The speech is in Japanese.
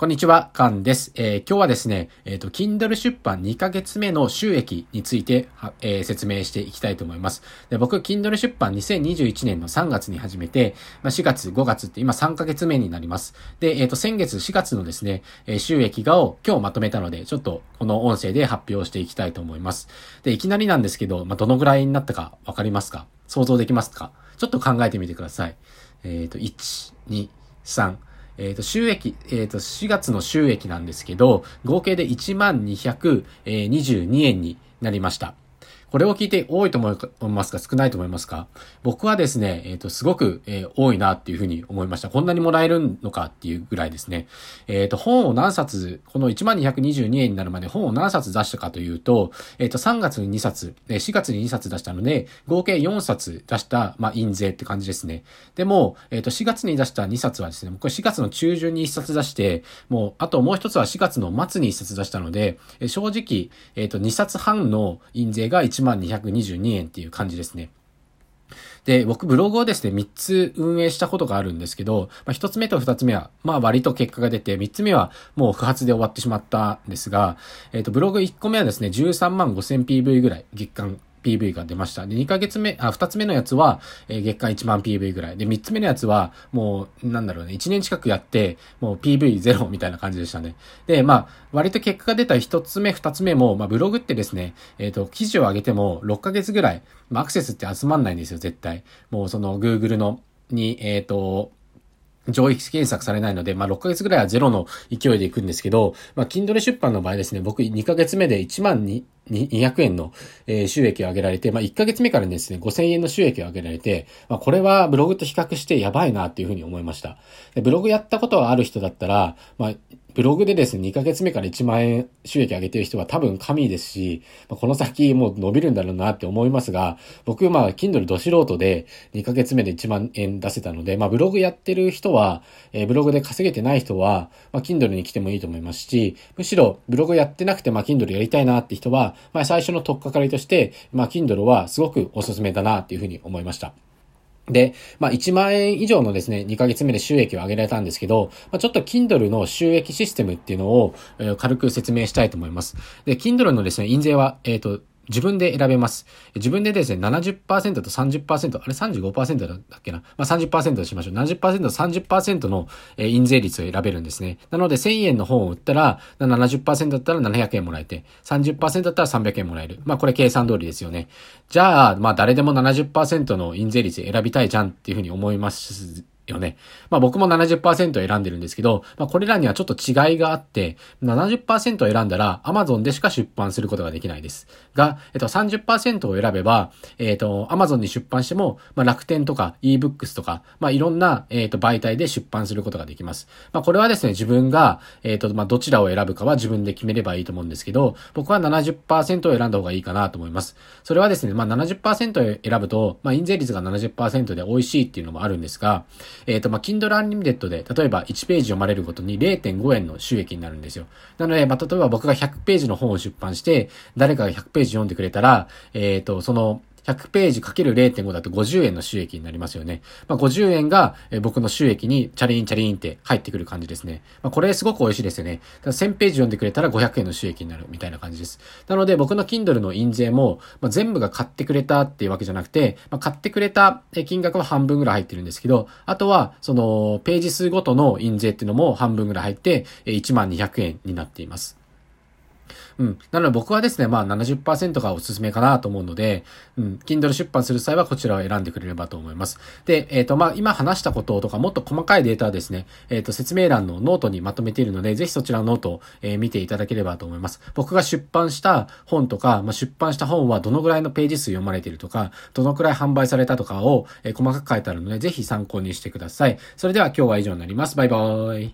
こんにちは、カンです。えー、今日はですね、えっ、ー、と、Kindle 出版2ヶ月目の収益について、えー、説明していきたいと思います。で僕、Kindle 出版2021年の3月に始めて、まあ、4月、5月って今3ヶ月目になります。で、えっ、と、先月4月のですね、え収益がを今日まとめたので、ちょっとこの音声で発表していきたいと思います。で、いきなりなんですけど、まあ、どのぐらいになったかわかりますか？想像できますか？ちょっと考えてみてください。えっ、と、1、2、3、えっ、ー、と、収益、えっ、ー、と、4月の収益なんですけど、合計で1222円になりました。これを聞いて多いと思いますか少ないと思いますか？僕はですね、えっ、ー、と、すごく、えー、多いなっていうふうに思いました。こんなにもらえるのかっていうぐらいですね。えっ、ー、と、本を何冊、この1222円になるまで本を何冊出したかというと、えっ、と、3月に2冊、4月に2冊出したので、合計4冊出した、まあ、印税って感じですね。でも、えっ、と、4月に出した2冊はですね、これ4月の中旬に1冊出して、もう、あともう1つは4月の末に1冊出したので、正直、えっ、と、2冊半の印税が1 1222円っていう感じですね。で、僕ブログをですね、3つ運営したことがあるんですけど、まあ、1つ目と2つ目は、まあ割と結果が出て、3つ目はもう不発で終わってしまったんですが、えっ、ー、と、ブログ1個目はですね、13万5000 PV ぐらい月間 PV が出ました。で、2ヶ月目、あ、2つ目のやつは、えー、月間1万 PV ぐらい。で、3つ目のやつは、もう、なんだろうね、1年近くやって、もう PV0 みたいな感じでしたね。で、まあ、割と結果が出た1つ目、2つ目も、まあ、ブログってですね、えっ、ー、と、記事を上げても6ヶ月ぐらい、まあ、アクセスって集まんないんですよ、絶対。もう、その、Google の、に、えっ、ー、と、上位検索されないので、まあ、6ヶ月ぐらいはゼロの勢いでいくんですけど、まあ、Kindle 出版の場合ですね、僕2ヶ月目で1万2 200円の、収益を上げられて、まあ、1ヶ月目からですね、5000円の収益を上げられて、まあ、これはブログと比較してやばいなっていうふうに思いました。ブログやったことはある人だったら、まあ、ブログでですね、2ヶ月目から1万円収益上げてる人は多分神ですし、ま、この先もう伸びるんだろうなって思いますが、僕、まあ、Kindle ど素人で2ヶ月目で1万円出せたので、まあ、ブログやってる人は、えー、ブログで稼げてない人は、まあ、Kindle に来てもいいと思いますし、むしろ、ブログやってなくて、まあ、Kindle やりたいなって人は、まあ、最初の取っかかりとして、まあ、Kindle はすごくおすすめだなっていうふうに思いました。で、まあ、1万円以上のですね、2ヶ月目で収益を上げられたんですけど、まあ、ちょっと Kindle の収益システムっていうのを、えー、軽く説明したいと思います。で、Kindle のですね、印税は、えっ、ー、と、自分で選べます。自分でですね、70%と30%、あれ35%だっけなまあ、30%としましょう。70%と30%の、え印税率を選べるんですね。なので、1000円の本を売ったら、70%だったら700円もらえて、30%だったら300円もらえる。まあ、これ計算通りですよね。じゃあ、まあ、誰でも70%の印税率選びたいじゃんっていうふうに思いますよね。まあ僕も70%選んでるんですけど、まあこれらにはちょっと違いがあって、70%を選んだら Amazon でしか出版することができないです。が、えっと30%を選べば、えっと Amazon に出版しても、まあ楽天とか ebooks とか、まあいろんな、えっと媒体で出版することができます。まあこれはですね、自分が、えっとまあどちらを選ぶかは自分で決めればいいと思うんですけど、僕は70%を選んだ方がいいかなと思います。それはですね、まあ70%を選ぶと、まあ印税率が70%で美味しいっていうのもあるんですが、えっ、ー、と、まあ、Kindle Unlimited で、例えば1ページ読まれるごとに0.5円の収益になるんですよ。なので、まあ、例えば僕が100ページの本を出版して、誰かが100ページ読んでくれたら、えっ、ー、と、その、100ページかける0.5だと50円の収益になりますよね。まあ、50円が、僕の収益にチャリンチャリンって入ってくる感じですね。まあ、これすごく美味しいですよね。1000ページ読んでくれたら500円の収益になるみたいな感じです。なので僕の Kindle の印税も、まあ、全部が買ってくれたっていうわけじゃなくて、まあ、買ってくれた金額は半分ぐらい入ってるんですけど、あとはそのページ数ごとの印税っていうのも半分ぐらい入って1万200円になっています。うん。なので僕はですね、まあ70%がおすすめかなと思うので、うん。Kindle 出版する際はこちらを選んでくれればと思います。で、えっ、ー、と、まあ今話したこととかもっと細かいデータはですね、えっ、ー、と、説明欄のノートにまとめているので、ぜひそちらのノートを、えー、見ていただければと思います。僕が出版した本とか、まあ、出版した本はどのぐらいのページ数読まれているとか、どのくらい販売されたとかを、え細かく書いてあるので、ぜひ参考にしてください。それでは今日は以上になります。バイバーイ。